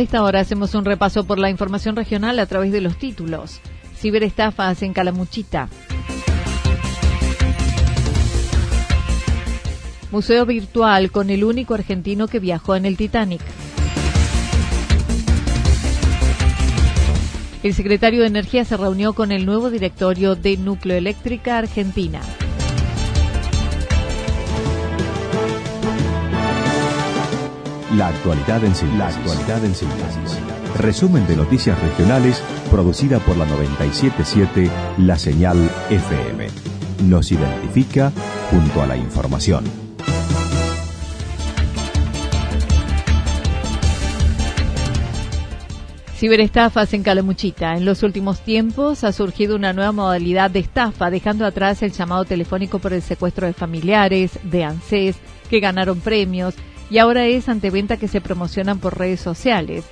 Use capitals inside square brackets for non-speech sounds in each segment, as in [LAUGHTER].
A esta hora hacemos un repaso por la información regional a través de los títulos. Ciberestafas en Calamuchita. Museo virtual con el único argentino que viajó en el Titanic. El secretario de Energía se reunió con el nuevo directorio de Nucleoeléctrica Argentina. La actualidad en síntesis. La actualidad en síntesis. Resumen de noticias regionales producida por la 977 La Señal FM. Nos identifica junto a la información. Ciberestafas en Calamuchita. En los últimos tiempos ha surgido una nueva modalidad de estafa, dejando atrás el llamado telefónico por el secuestro de familiares, de ANSES, que ganaron premios, y ahora es ante venta que se promocionan por redes sociales.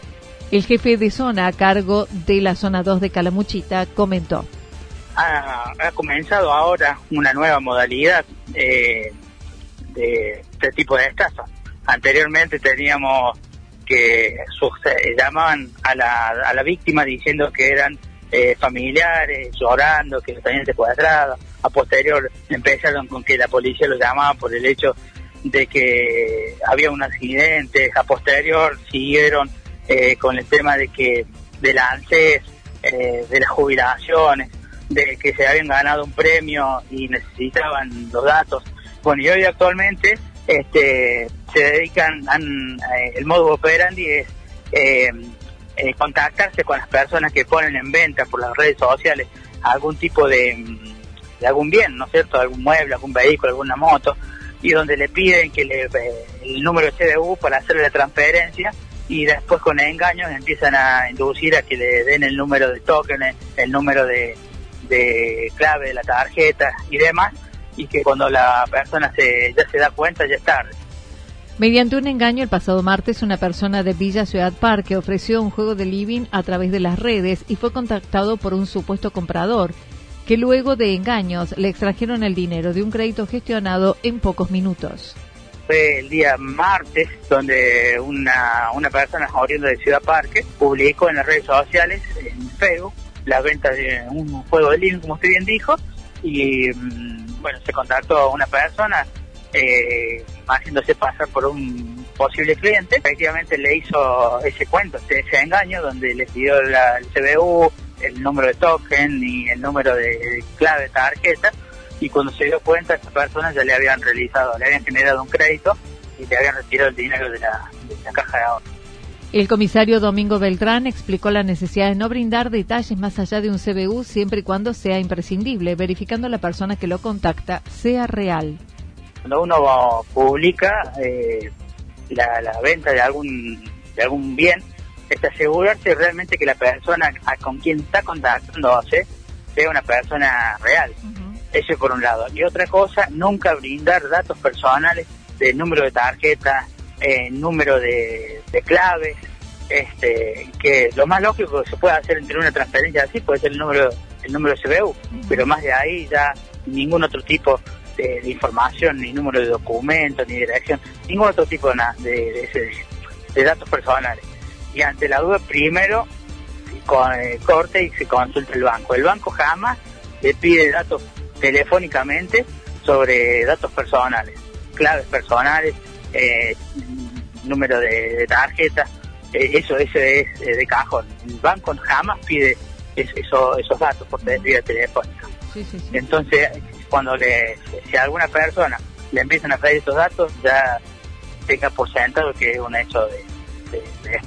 El jefe de zona a cargo de la zona 2 de Calamuchita comentó. Ha, comenzado ahora una nueva modalidad eh, de este tipo de estafa. Anteriormente teníamos que llamaban a la, a la víctima diciendo que eran eh, familiares, llorando, que tenían secuestrado. A posterior empezaron con que la policía lo llamaba por el hecho de que había un accidente, a posterior siguieron eh, con el tema de que de la ANSES, eh, de las jubilaciones, de que se habían ganado un premio y necesitaban los datos. Bueno, y hoy actualmente este, se dedican, eh, el modo operandi es contactarse con las personas que ponen en venta por las redes sociales algún tipo de, de algún bien, ¿no es cierto? Algún mueble, algún vehículo, alguna moto y donde le piden que le, eh, el número CDU para hacerle la transferencia y después con engaños empiezan a inducir a que le den el número de token, el número de, de clave de la tarjeta y demás, y que cuando la persona se, ya se da cuenta ya es tarde. Mediante un engaño, el pasado martes, una persona de Villa Ciudad Parque ofreció un juego de living a través de las redes y fue contactado por un supuesto comprador que luego de engaños le extrajeron el dinero de un crédito gestionado en pocos minutos. Fue el día martes donde una, una persona oriunda de Ciudad Parque publicó en las redes sociales, en Facebook, la venta de un juego de living, como usted bien dijo, y mm, bueno, se contactó a una persona eh, haciéndose pasar por un posible cliente. Efectivamente le hizo ese cuento, ese, engaño, donde le pidió la, el CBU, el número de token y el número de clave de tarjeta y cuando se dio cuenta esta persona ya le habían realizado, le habían generado un crédito y le habían retirado el dinero de la, caja de ahorro. El comisario Domingo Beltrán explicó la necesidad de no brindar detalles más allá de un CBU siempre y cuando sea imprescindible, verificando la persona que lo contacta sea real. Cuando uno publica eh, la, la, venta de algún, de algún bien, es asegurarse realmente que la persona con quien está contactándose sea una persona real. Ese por un lado. Y otra cosa, nunca brindar datos personales de número de tarjeta, eh, número de, claves, este, que lo más lógico que se puede hacer entre una transferencia así puede ser el número el número de CBU, pero más de ahí ya ningún otro tipo de, información, ni número de documento, ni dirección, ningún otro tipo de, de, datos personales. Y ante la duda, primero con, el corte y se consulta el banco. El banco jamás le pide datos telefónicamente sobre datos personales, claves personales, eh, número de, tarjeta, eh, eso, eso es eh, de cajón. El banco jamás pide eso, esos datos por vía telefónica. Entonces, cuando le, si a alguna persona le empiezan a pedir esos datos, ya tenga por sentado que es un hecho de, de.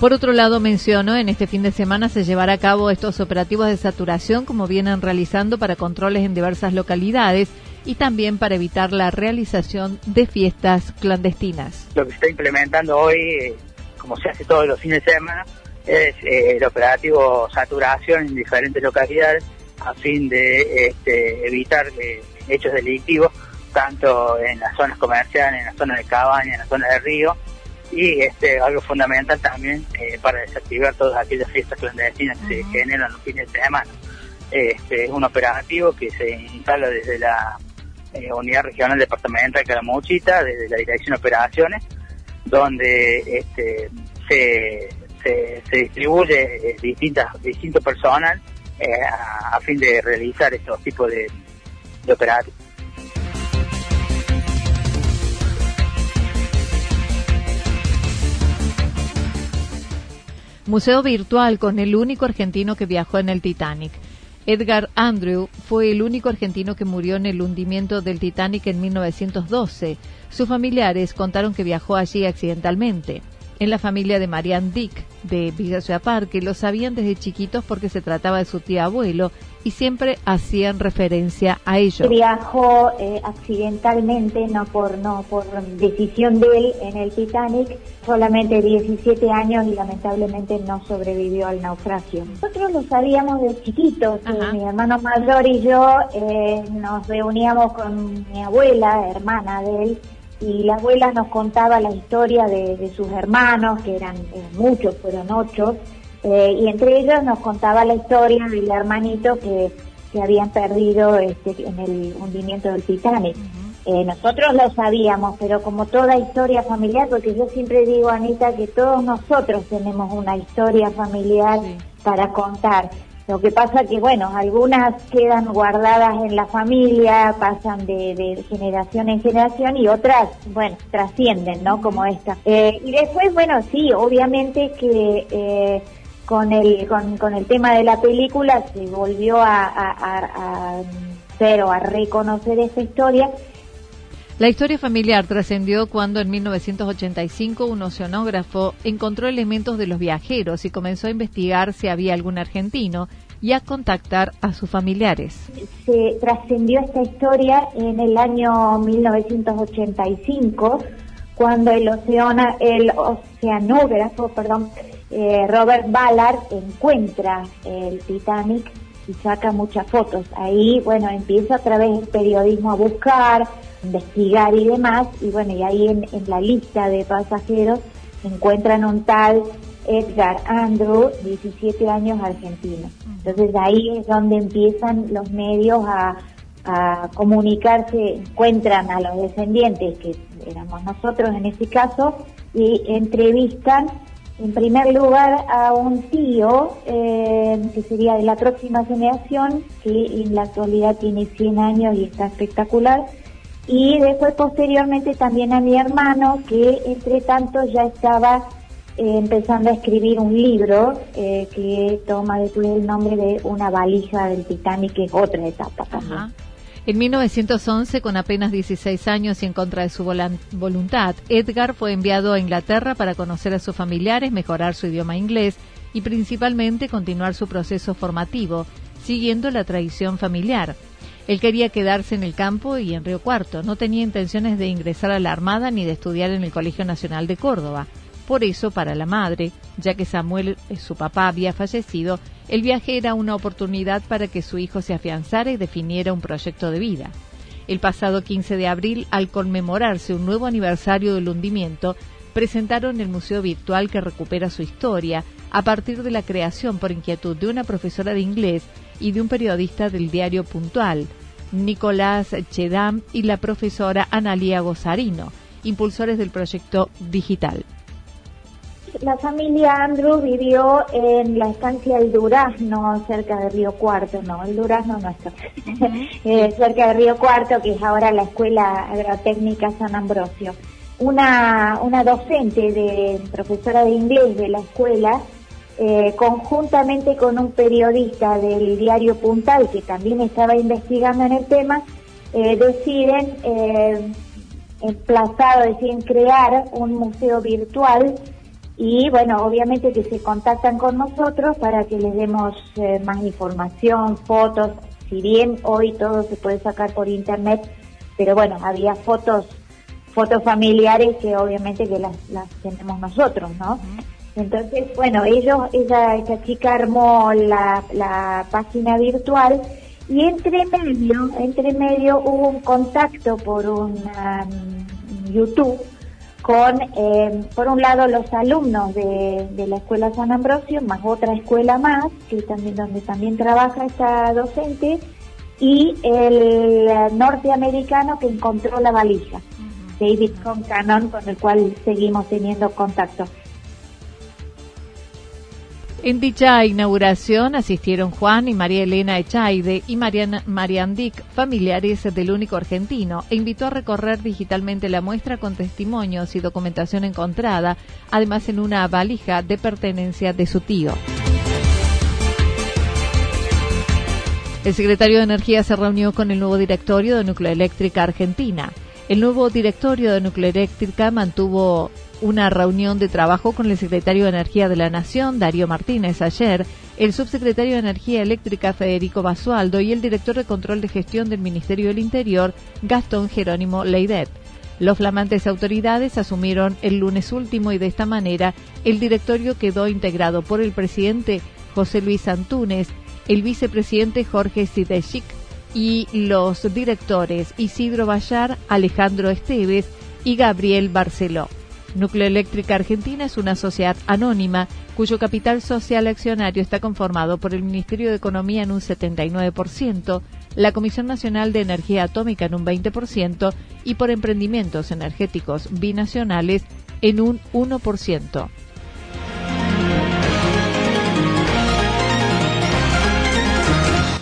Por otro lado, mencionó, en este fin de semana se llevará a cabo estos operativos de saturación como vienen realizando para controles en diversas localidades y también para evitar la realización de fiestas clandestinas. Lo que se está implementando hoy, como se hace todos los fines de semana, es eh, el operativo saturación en diferentes localidades a fin de este, evitar eh, hechos delictivos tanto en las zonas comerciales, en las zonas de cabaña, en las zonas de río y este algo fundamental también para desactivar todas aquellas fiestas clandestinas que se generan los fines de semana. Este, es un operativo que se instala desde la eh, unidad regional departamental de Calamuchita, desde la Dirección de Operaciones, donde este, se, se, distribuye eh, distintas, distinto personal eh, a, fin de realizar estos tipos de, de operativos. Museo virtual con el único argentino que viajó en el Titanic. Edgar Andrew fue el único argentino que murió en el hundimiento del Titanic en 1912. Sus familiares contaron que viajó allí accidentalmente en la familia de Marianne Dick de Villa Ciudad Parque lo sabían desde chiquitos porque se trataba de su tía abuelo y siempre hacían referencia a ello. Viajó eh, accidentalmente, no por no por decisión de él en el Titanic, solamente 17 años y lamentablemente no sobrevivió al naufragio. Nosotros lo sabíamos de chiquitos, eh, mi hermano mayor y yo eh, nos reuníamos con mi abuela, hermana de él, y la abuela nos contaba la historia de, sus hermanos, que eran, muchos, fueron ocho, eh, y entre ellos nos contaba la historia del hermanito que, que habían perdido este, en el hundimiento del Titanic. Eh, nosotros lo sabíamos, pero como toda historia familiar, porque yo siempre digo, Anita, que todos nosotros tenemos una historia familiar para contar. Lo que pasa que, bueno, algunas quedan guardadas en la familia, pasan de, generación en generación y otras, bueno, trascienden, ¿no? Como esta. Eh, y después, bueno, sí, obviamente que eh, con, el, con, el tema de la película se volvió a, a, a reconocer esta historia la historia familiar trascendió cuando en 1985 un oceanógrafo encontró elementos de los viajeros y comenzó a investigar si había algún argentino y a contactar a sus familiares. Se trascendió esta historia en el año 1985 cuando el, el oceanógrafo perdón, eh, Robert Ballard encuentra el Titanic y saca muchas fotos. Ahí, bueno, empieza a través del periodismo a buscar, investigar y demás, y bueno, y ahí en, la lista de pasajeros encuentran un tal Edgar Andrew, 17 años argentino. Entonces ahí es donde empiezan los medios a, a comunicarse, encuentran a los descendientes, que éramos nosotros en este caso, y entrevistan en primer lugar a un tío eh, que sería de la próxima generación, que en la actualidad tiene 100 años y está espectacular, y después posteriormente también a mi hermano que entre tanto ya estaba eh, empezando a escribir un libro eh, que toma después el nombre de Una valija del Titanic, que es otra etapa también. En 1911, con apenas 16 años y en contra de su voluntad, Edgar fue enviado a Inglaterra para conocer a sus familiares, mejorar su idioma inglés y principalmente continuar su proceso formativo, siguiendo la tradición familiar. Él quería quedarse en el campo y en Río Cuarto. No tenía intenciones de ingresar a la Armada ni de estudiar en el Colegio Nacional de Córdoba. Por eso, para la madre, ya que Samuel, eh, su papá, había fallecido, El viaje era una oportunidad para que su hijo se afianzara y definiera un proyecto de vida. El pasado 15 de abril, al conmemorarse un nuevo aniversario del hundimiento, presentaron el museo virtual que recupera su historia a partir de la creación por inquietud de una profesora de inglés y de un periodista del diario Puntual, Nicolás Chedam y la profesora Analia Gozarino, impulsores del proyecto digital. La familia Andrew vivió en la estancia El Durazno, cerca de Río Cuarto, no, el Durazno no está, [LAUGHS] eh, cerca de Río Cuarto, que es ahora la Escuela Agrotécnica San Ambrosio. Una, una docente de profesora de inglés de la escuela eh, conjuntamente con un periodista del diario Puntal que también estaba investigando en el tema, eh, deciden eh, emplazar deciden crear un museo virtual y bueno, obviamente que se contactan con nosotros para que les demos eh, más información, fotos, si bien hoy todo se puede sacar por internet, pero bueno, había fotos fotos familiares que obviamente que las, las tenemos nosotros, ¿no? Entonces, bueno, ellos, ella, esta chica armó la, la página virtual y entre medio, entre medio hubo un contacto por un um, YouTube con, eh, por un lado, los alumnos de, de, la Escuela San Ambrosio, más otra escuela más, que también, donde también trabaja esta docente, y el norteamericano que encontró la valija, David Concanon, con el cual seguimos teniendo contacto. En dicha inauguración asistieron Juan y María Elena Echaide y Marian, Dick, familiares del único argentino, e invitó a recorrer digitalmente la muestra con testimonios y documentación encontrada, además en una valija de pertenencia de su tío. El secretario de Energía se reunió con el nuevo directorio de Nucleoeléctrica Argentina. El nuevo directorio de Nucleoeléctrica mantuvo una reunión de trabajo con el secretario de Energía de la Nación, Darío Martínez, ayer, el subsecretario de Energía Eléctrica, Federico Basualdo, y el director de Control de Gestión del Ministerio del Interior, Gastón Jerónimo Leidet. Los flamantes autoridades asumieron el lunes último y de esta manera el directorio quedó integrado por el presidente José Luis Antúnez, el vicepresidente Jorge Sidesik y los directores Isidro Bayar, Alejandro Esteves y Gabriel Barceló. Nucleoeléctrica Argentina es una sociedad anónima cuyo capital social accionario está conformado por el Ministerio de Economía en un 79%, la Comisión Nacional de Energía Atómica en un 20% y por emprendimientos energéticos binacionales en un 1%.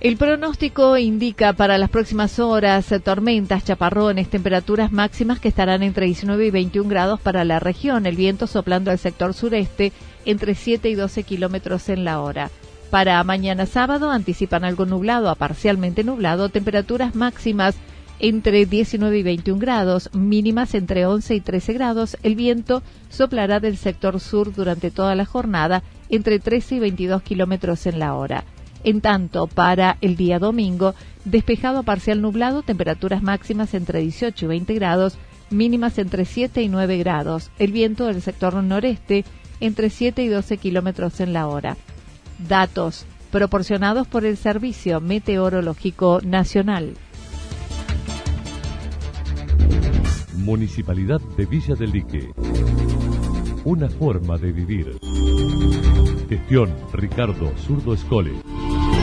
El pronóstico indica para las próximas horas eh, tormentas, chaparrones, temperaturas máximas que estarán entre 19 y 21 grados para la región, el viento soplando al sector sureste entre 7 y 12 kilómetros en la hora. Para mañana sábado anticipan algo nublado a parcialmente nublado, temperaturas máximas entre 19 y 21 grados, mínimas entre 11 y 13 grados. El viento soplará del sector sur durante toda la jornada entre 13 y 22 kilómetros en la hora. En tanto, para el día domingo, despejado a parcial nublado, temperaturas máximas entre 18 y 20 grados, mínimas entre 7 y 9 grados. El viento del sector noreste entre 7 y 12 kilómetros en la hora. Datos proporcionados por el Servicio Meteorológico Nacional. Municipalidad de Villa del Lique. Una forma de vivir. Gestión Ricardo Zurdo Escole.